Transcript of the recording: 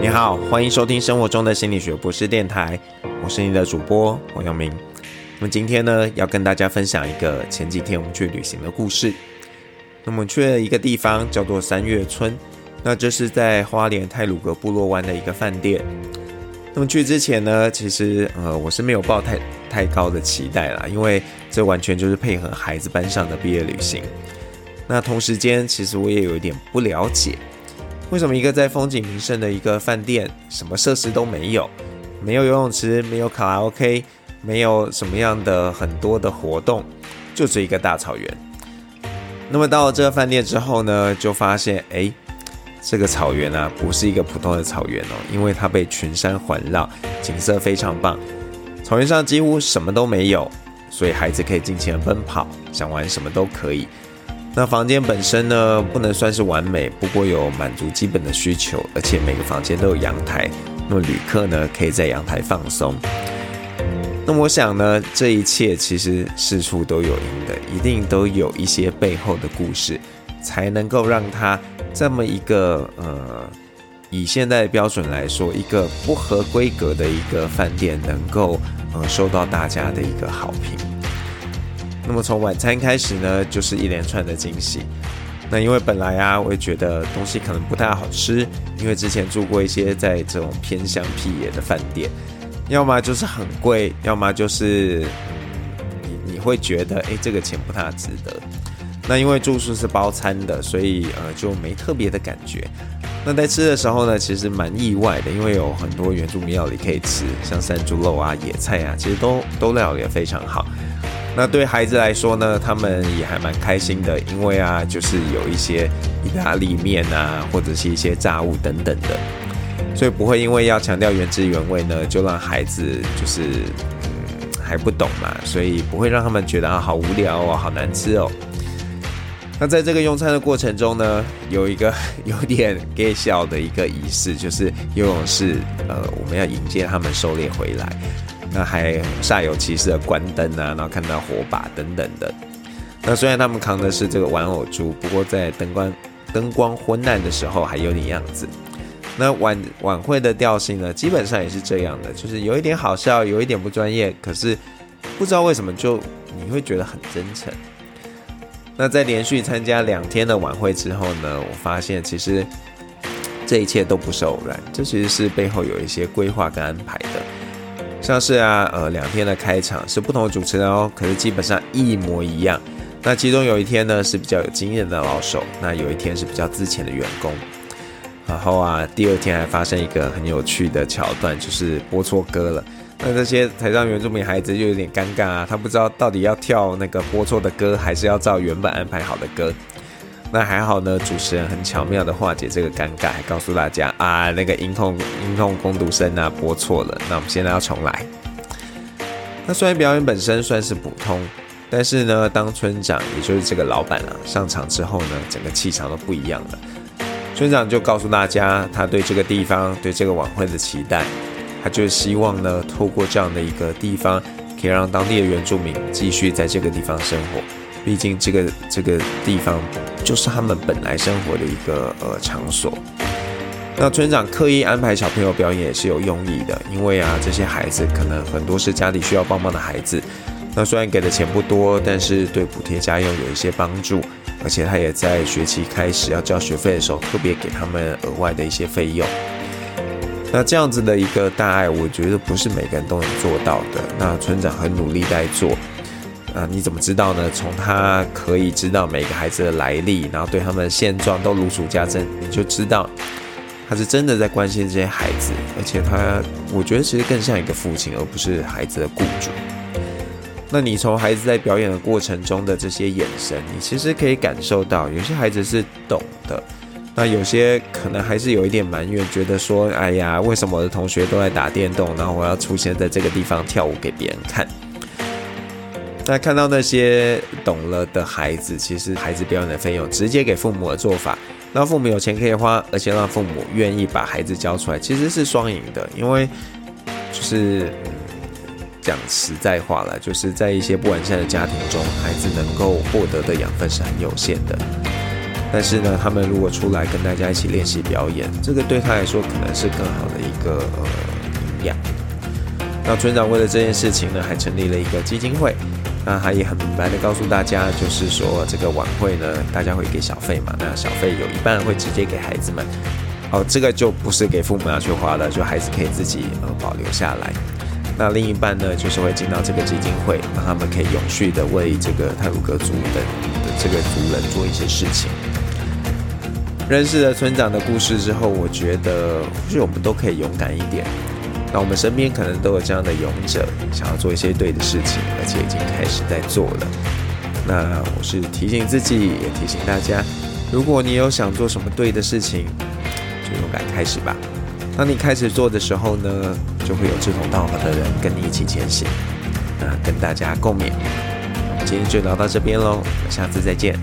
你好，欢迎收听生活中的心理学博士电台，我是你的主播黄阳明。那么今天呢，要跟大家分享一个前几天我们去旅行的故事。那么去了一个地方叫做三月村，那这是在花莲泰鲁阁部落湾的一个饭店。那么去之前呢，其实呃我是没有抱太太高的期待啦，因为这完全就是配合孩子班上的毕业旅行。那同时间，其实我也有一点不了解。为什么一个在风景名胜的一个饭店，什么设施都没有，没有游泳池，没有卡拉 OK，没有什么样的很多的活动，就是一个大草原。那么到了这个饭店之后呢，就发现，哎，这个草原啊，不是一个普通的草原哦，因为它被群山环绕，景色非常棒。草原上几乎什么都没有，所以孩子可以尽情的奔跑，想玩什么都可以。那房间本身呢，不能算是完美，不过有满足基本的需求，而且每个房间都有阳台，那么旅客呢可以在阳台放松。那我想呢，这一切其实事出都有因的，一定都有一些背后的故事，才能够让它这么一个呃，以现在的标准来说，一个不合规格的一个饭店，能够呃受到大家的一个好评。那么从晚餐开始呢，就是一连串的惊喜。那因为本来啊，我也觉得东西可能不太好吃，因为之前住过一些在这种偏乡僻野的饭店，要么就是很贵，要么就是你你会觉得，哎，这个钱不太值得。那因为住宿是包餐的，所以呃就没特别的感觉。那在吃的时候呢，其实蛮意外的，因为有很多原住民料理可以吃，像山猪肉啊、野菜啊，其实都都料理非常好。那对孩子来说呢，他们也还蛮开心的，因为啊，就是有一些意大利面啊，或者是一些炸物等等的，所以不会因为要强调原汁原味呢，就让孩子就是嗯还不懂嘛，所以不会让他们觉得啊好无聊哦，好难吃哦。那在这个用餐的过程中呢，有一个 有点 gay 笑的一个仪式，就是游泳式，呃，我们要迎接他们狩猎回来。那还煞有其事的关灯啊，然后看到火把等等的。那虽然他们扛的是这个玩偶猪，不过在灯光灯光昏暗的时候还有点样子。那晚晚会的调性呢，基本上也是这样的，就是有一点好笑，有一点不专业，可是不知道为什么就你会觉得很真诚。那在连续参加两天的晚会之后呢，我发现其实这一切都不是偶然，这其实是背后有一些规划跟安排的。像是啊，呃，两天的开场是不同主持人哦，可是基本上一模一样。那其中有一天呢是比较有经验的老手，那有一天是比较资浅的员工。然后啊，第二天还发生一个很有趣的桥段，就是播错歌了。那这些台上原住民孩子就有点尴尬啊，他不知道到底要跳那个播错的歌，还是要照原本安排好的歌。那还好呢，主持人很巧妙的化解这个尴尬，告诉大家啊，那个音控音控攻读生啊播错了，那我们现在要重来。那虽然表演本身算是普通，但是呢，当村长也就是这个老板啊上场之后呢，整个气场都不一样了。村长就告诉大家，他对这个地方对这个晚会的期待，他就是希望呢，透过这样的一个地方，可以让当地的原住民继续在这个地方生活。毕竟这个这个地方就是他们本来生活的一个呃场所。那村长刻意安排小朋友表演也是有用意的，因为啊这些孩子可能很多是家里需要帮忙的孩子。那虽然给的钱不多，但是对补贴家用有一些帮助，而且他也在学期开始要交学费的时候特别给他们额外的一些费用。那这样子的一个大爱，我觉得不是每个人都能做到的。那村长很努力在做。啊，你怎么知道呢？从他可以知道每个孩子的来历，然后对他们的现状都如数家珍，你就知道他是真的在关心这些孩子，而且他，我觉得其实更像一个父亲，而不是孩子的雇主。那你从孩子在表演的过程中的这些眼神，你其实可以感受到，有些孩子是懂的，那有些可能还是有一点埋怨，觉得说，哎呀，为什么我的同学都在打电动，然后我要出现在这个地方跳舞给别人看？那看到那些懂了的孩子，其实孩子表演的费用直接给父母的做法，让父母有钱可以花，而且让父母愿意把孩子交出来，其实是双赢的。因为就是讲实在话了，就是在一些不完善的家庭中，孩子能够获得的养分是很有限的。但是呢，他们如果出来跟大家一起练习表演，这个对他来说可能是更好的一个呃营养。那村长为了这件事情呢，还成立了一个基金会。那他也很明白的告诉大家，就是说这个晚会呢，大家会给小费嘛，那小费有一半会直接给孩子们。哦，这个就不是给父母要去花的，就孩子可以自己呃保留下来。那另一半呢，就是会进到这个基金会，让他们可以永续的为这个泰鲁格族的的这个族人做一些事情。认识了村长的故事之后，我觉得或许我们都可以勇敢一点。那我们身边可能都有这样的勇者，想要做一些对的事情，而且已经开始在做了。那我是提醒自己，也提醒大家，如果你有想做什么对的事情，就勇敢开始吧。当你开始做的时候呢，就会有志同道合的人跟你一起前行。那跟大家共勉。今天就聊到这边喽，下次再见。